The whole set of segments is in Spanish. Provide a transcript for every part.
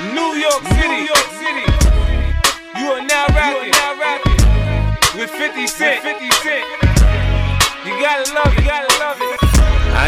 New York City. New York City. You are now rapping, now rapping with 50 Cent. 50 Cent. You gotta love you gotta.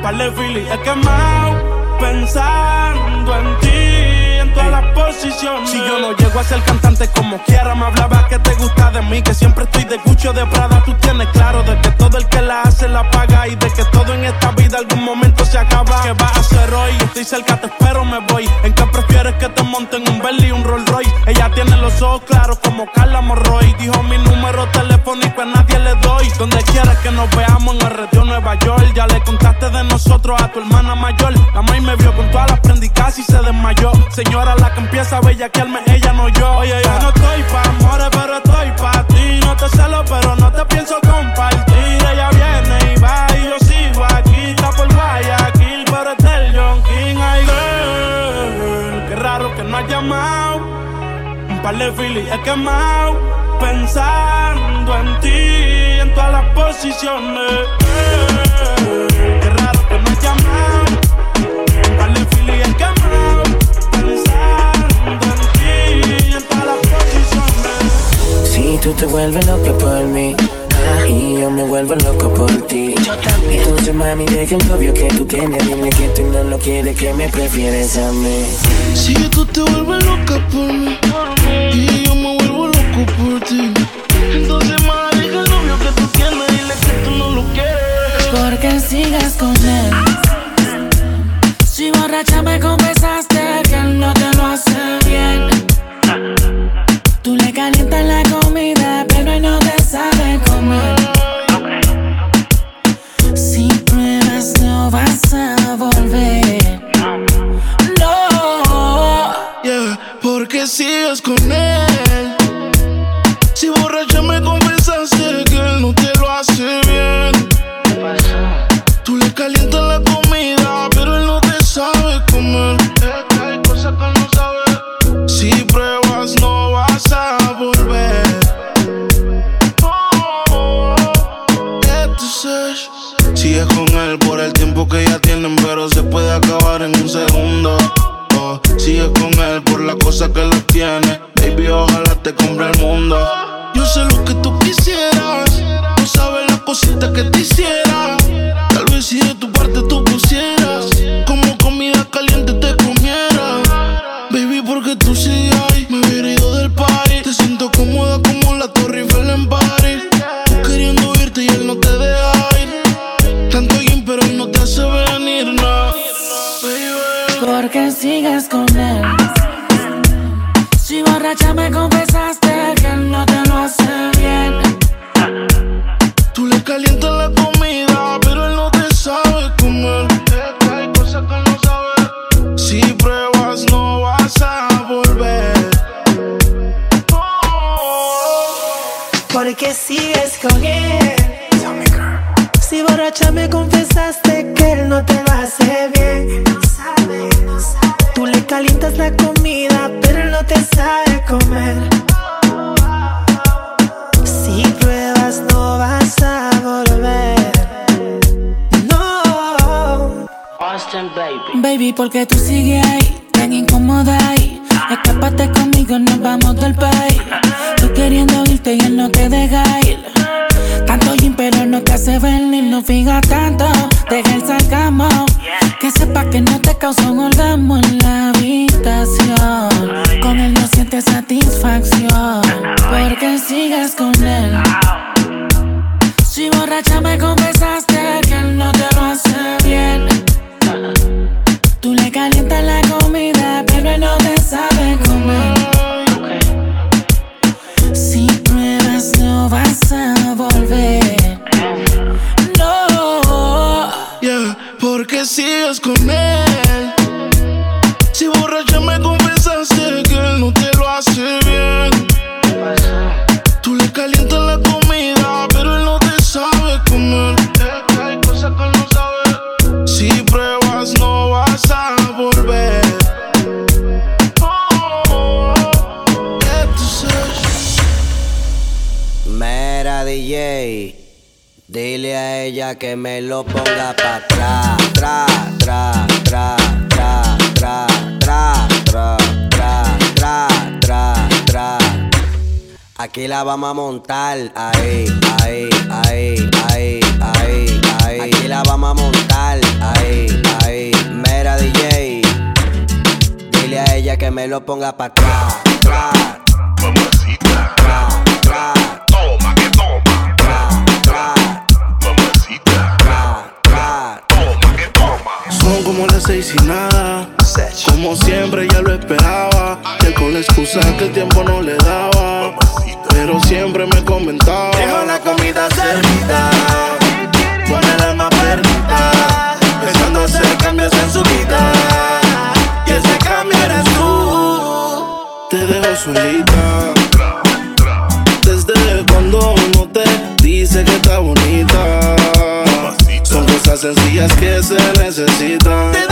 par de filis he pensando en ti en todas las posiciones. Si yo no llego a ser cantante como quiera, me hablaba que te gusta de mí, que siempre estoy de Gucci de Prada. Tú tienes claro de que todo el que la hace la paga y de que todo en esta vida algún momento se acaba. ¿Qué vas a hacer hoy? Estoy cerca, te espero, me voy. ¿En qué prefieres que te monten un Bentley y un Rolls Royce? Ella tiene los ojos claros como Carla Morroy. Dijo mi número telefónico a nadie le doy. Donde quieras que nos veamos en el retiro Nueva York. Ya le contaste de nosotros a tu hermana mayor. La maíz me vio con todas las prendicas y se desmayó. Señora, la que empieza a bellaquearme, ella no yo. Oye, yo no estoy pa' amores, pero estoy pa' ti. No te celo, pero no te pienso compartir. Ella viene y va y yo sigo aquí. Está por Guayaquil, pero es del John King. Ay, girl, qué raro que no has llamado. Un par de filis he quemado. Pensando en ti, en todas las posiciones. qué raro que no has llamado. De filis he quemado. Pensando en ti, en todas las posiciones. Si tú te vuelves loca por mí y yo me vuelvo loco por ti. Yo también. Entonces, mami, deja el novio que tú tienes. Dime que tú no lo quieres, que me prefieres a mí. Si tú te vuelves loca por mí y yo me vuelvo loco por ti. Entonces, mami, deja el novio que tú tienes. Dile que tú no lo quieres. Porque sigas con él. Si borracha me confesaste Baby, porque tú sigues ahí, tan incómoda ahí. Escápate conmigo, nos vamos del país. Tú queriendo irte y él no te deja. Tanto gym, pero no te hace venir, no fijas tanto. Deja el sarcasmo. Que sepa que no te causa un orgasmo en la habitación. Con él no sientes satisfacción. Porque sigues con él. Si borracha me confesaste vamos a montar, ahí, ahí, ahí, ahí, ahí, ahí. Aquí la vamos a montar, ahí, ahí. Mera DJ, dile a ella que me lo ponga pa' atrás, tra, Mamacita, tra, tra. toma que toma. Tra, tra, Mamacita, tra, tra. toma que toma. Son como las seis y nada. Como siempre ya lo esperaba. Que con la excusa que el tiempo no le daba. Pero siempre me comentaba. Deja la comida servida. Pone la alma perdida. Pensando hacer cambios en su vida. Y ese cambio eres tú. Te dejo solita. Desde cuando no te dice que está bonita. Son cosas sencillas que se necesitan.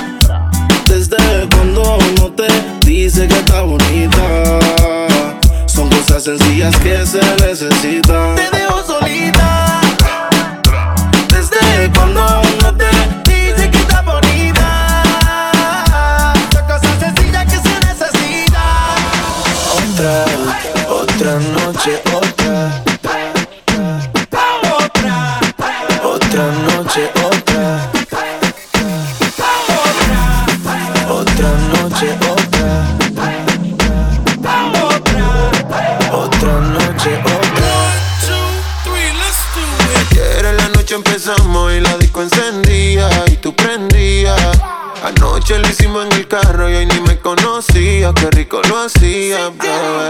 Desde cuando no te dice que está bonita. Son cosas sencillas que se necesitan. Te dejo solita. Desde cuando no te dice que está bonita. Son cosas sencillas que se necesitan. Otra, conmigo lo hacía, bro.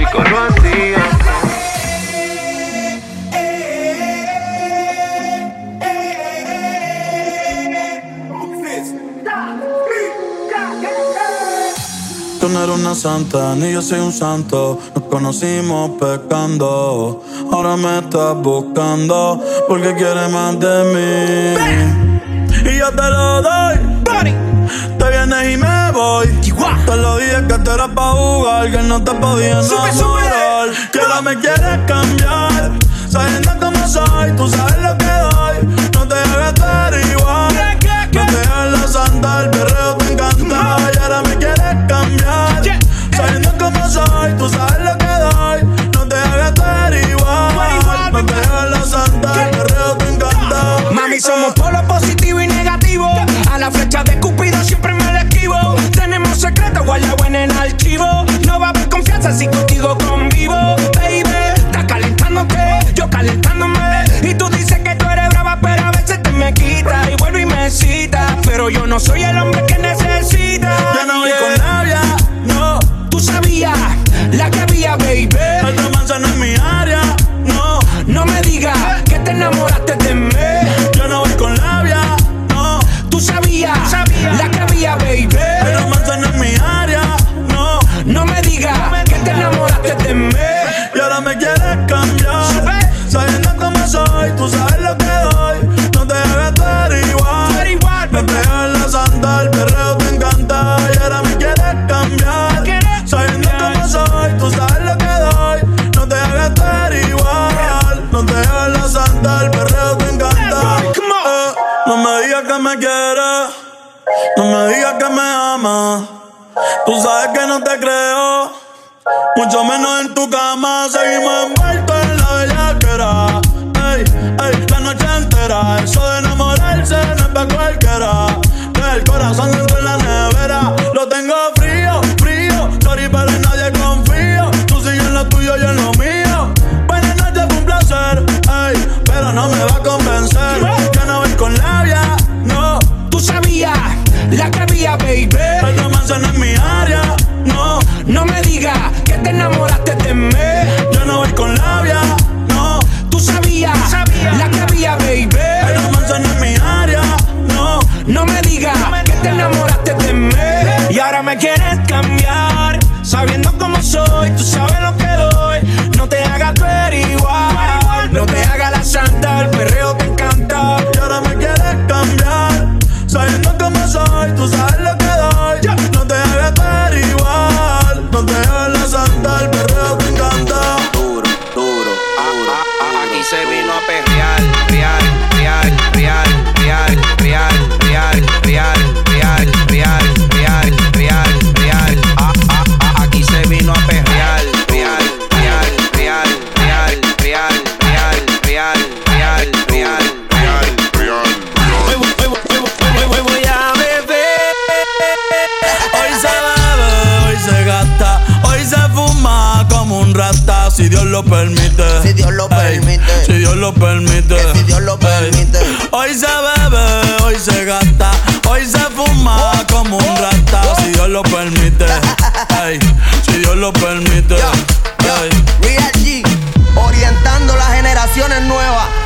chicos lo. Tú no eres una santa, ni yo soy un santo. Nos conocimos pecando. Ahora me estás buscando porque quieres más de mí. Y yo te lo doy. Te vienes y me voy. Te lo dije que te era jugar, que no te podía enamorar. Que ahora me quieres cambiar. Sabiendo cómo soy, tú sabes lo que doy. No te debes estar igual. No te dejes la santa, el perreo te encanta. Y ahora me quieres cambiar. Sabiendo cómo soy, tú sabes no soy el hombre que necesita. Ya no voy con labia, no. Tú sabías la que había, baby. Esta manzana es mi área, no. No me digas que te enamoraste de mí. Yo no voy con labia, no. Tú sabías la que había, baby. Esta manzana es mi área, no. No me digas que te enamoraste de mí. Y ahora me quieres cambiar. Sabiendo cómo soy, tú sabes lo que Tú sabes que no te creo. Mucho menos en tu cama. Seguimos envueltos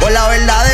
o la verdadera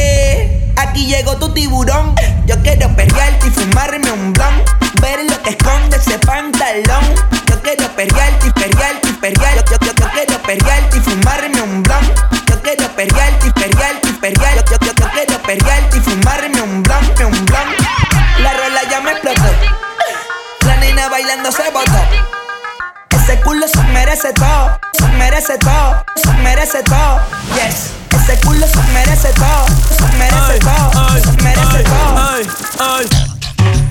Aquí llegó tu tiburón. Yo quiero perrearte y fumarme un blon. Ver lo que esconde ese pantalón. Yo quiero perrearte y perrearte y perrear. Yo, yo, yo quiero perrearte y fumarme un blon. Yo quiero perrearte y perrearte y. Yo, yo, yo quiero perrearte y fumarme un blunt, un blunt. La rola ya me explotó. La nena bailando se botó. Ese culo se merece todo, se merece todo, se merece todo. Yes. Ese culo se merece todo, se merece todo, se merece todo. Ay, ay.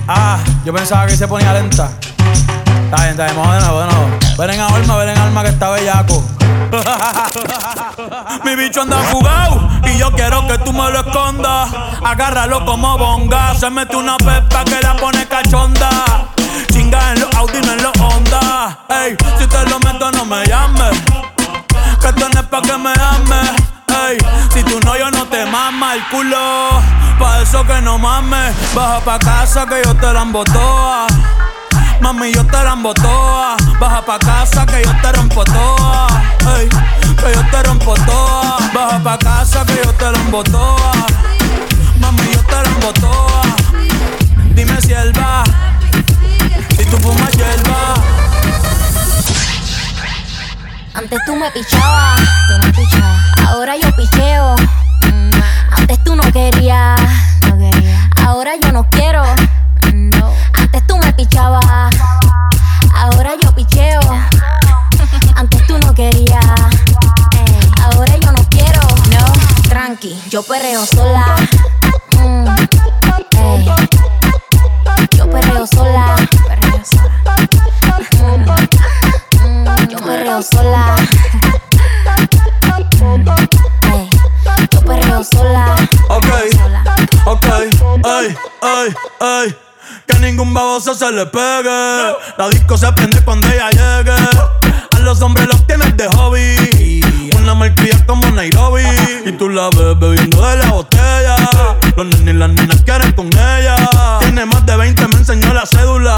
Ah, yo pensaba que se ponía lenta. Está bien, está bien, vamos de nuevo, de nuevo. Ven en alma, ven en alma que está bellaco. Mi bicho anda fugado y yo quiero que tú me lo escondas. Agárralo como bonga. Se mete una pepa que la pone cachonda. Chinga en los Audi, no en los Honda. Ey, si te lo meto, no me llames. Que esto no es pa' que me ames. Si tú no, yo no te mama el culo. Pa' eso que no mames. Baja pa' casa que yo te la embotoa. Mami, yo te la toa. Baja pa' casa que yo te rompo toa. Que yo te rompo toa. Baja pa' casa que yo te la toa. Mami, yo te la toa. Dime si él va. Si tú fumas hierba. Antes tú me pichabas, tú me pichabas. Ahora yo picheo. Antes tú no querías, no quería. Ahora yo no quiero. No. Antes tú me pichabas. Ahora yo picheo. Antes tú no querías. Ahora yo no quiero. No, tranqui, yo perreo sola. Mm. Yo perreo sola. Ay. Que ningún baboso se le pegue. La disco se prende cuando ella llegue. Los hombres los tienes de hobby. Una malcria como Nairobi. Y tú la ves bebiendo de la botella. Los nenes y las nenas quieren con ella. Tiene más de 20, me enseñó la cédula.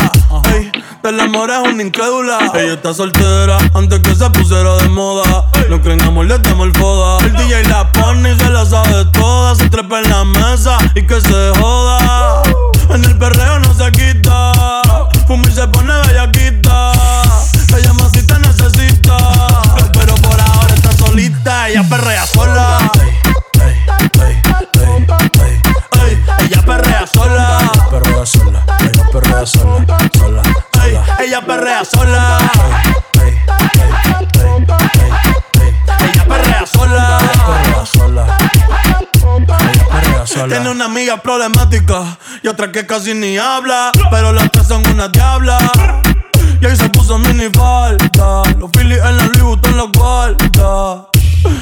Ey, del amor es una incrédula. Ella está soltera antes que se pusiera de moda. No creen amor, le damos el foda. El DJ la pone y se la sabe toda. Se trepa en la mesa y que se joda. En el perreo no se quita. Amiga problemática y otra que casi ni habla. Pero las tres son una diabla. Y ahí se puso mini falta. Los Phillies en la Louis Vuitton los guarda.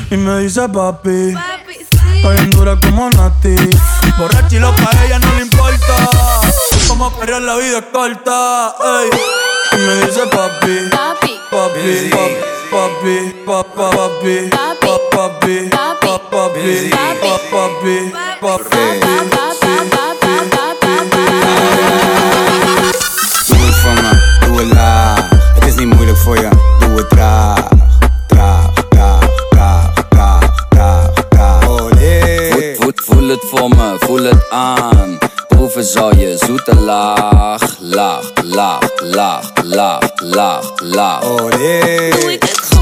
Y me dice papi. Está bien dura como Nati. Borracha y loca, a ella no le importa. Como perrear la vida es corta. Ey. Y me dice papi. Papi. Papi. Papi. Papi. Papi. Papi. Papi. Papi. Doe het voor me, doe het laag. Het is niet moeilijk voor je, doe het traag. Traag, traag, traag, traag, traag, traag. Olé. Voel, het voor me, voel het aan. Proeven zal je zoete laag, laag, laag, laag, laag, laag, goed?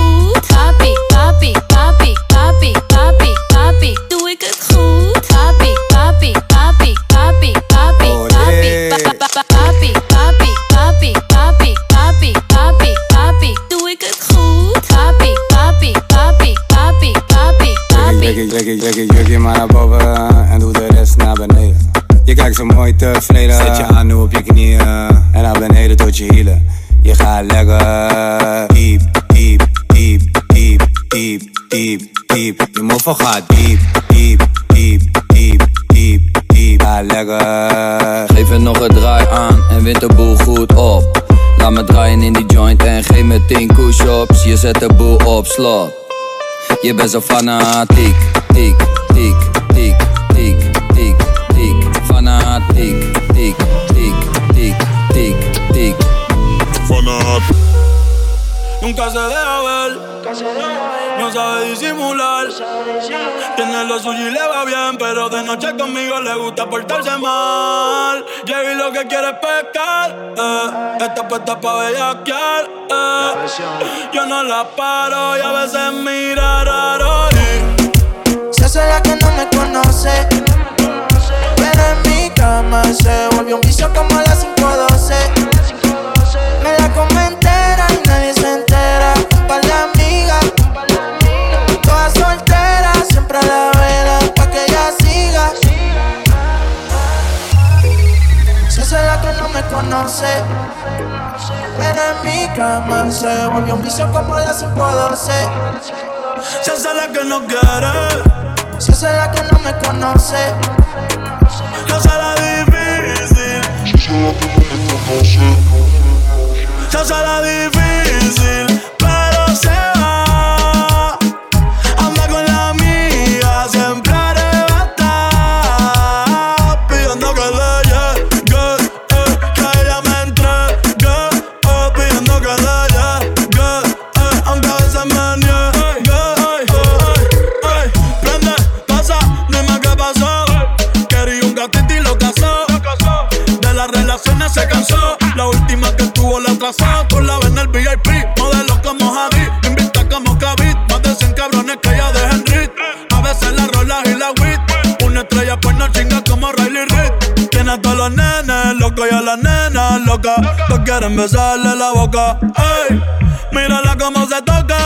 Trek je, trek maar naar boven en doe de rest naar beneden. Je kijkt zo mooi tevreden, zet je aan nu op je knieën en naar beneden tot je hielen. Je gaat lekker diep, diep, diep, diep, diep, diep, diep. Je moffel gaat diep, diep, diep, diep, diep, diep. Ga lekker. Geef het nog een draai aan en wint de boel goed op. Laat me draaien in die joint en geef me 10 push-ups. Je zet de boel op slot. Je bent zo fanatiek, tik, tik, tik, tik, tik, tik, fanatiek Nunca se deja ver, no sabe disimular. Tiene lo suyo y le va bien, pero de noche conmigo le gusta portarse mal. Llega y lo que quiere es pescar, eh. está puesta pa' bellaquear. Eh. Yo no la paro y a veces mira raro. y Se hace la que no me conoce. vicio como a las 512. Me la come conoce, pero en mi cama se volvió un vicio como a las 512. Si esa es la que no quiere, Si esa es la que no me conoce, no será difícil. Se será difícil, que tuvo la en el VIP. Modelo como Javi. Invita como Kavit. Más de 100 cabrones que ella deja en rit. A veces la rola y la wit. Una estrella pues no chinga como Riley Reid. Tiene a todos los nenes locos y a las nenas locas. No quieren besarle la boca. Ey, mírala como se toca.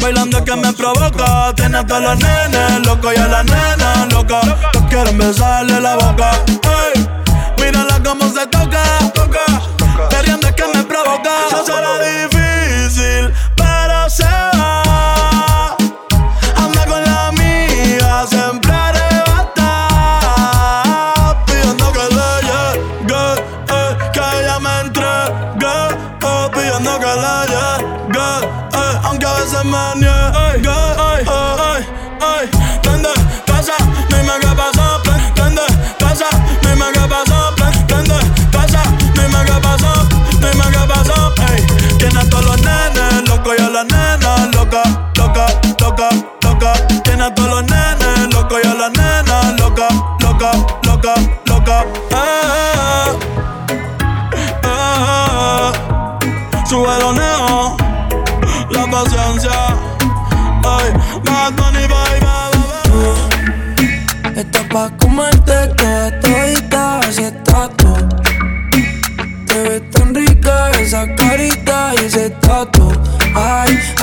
Bailando que me provoca. Tiene a todos los nenes locos y a las nenas locas. No quieren besarle la boca. Ey, será difícil, pero se va. Anda con la amiga, siempre arrebatada. Pidiendo que le llegue, eh, que ella me entregue. eh, pidiendo que le llegue, eh, aunque a veces me niegue. Las nenas loca, loca, loca, loca. Tiene a todos los nenes locos y a las nenas loca, loca, loca, loca. Eh, eh, eh. Sube los la paciencia. Ay, Bad Bunny, bye, bye, bye. Está pa' comerte toda todita, así estás tú. Te ves tan rica esa carita y ese tatu.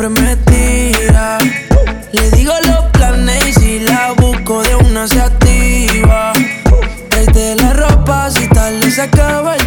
siempre me tira. Le digo los planes y si la busco de una se activa. Tráete la ropa si tal le se acaba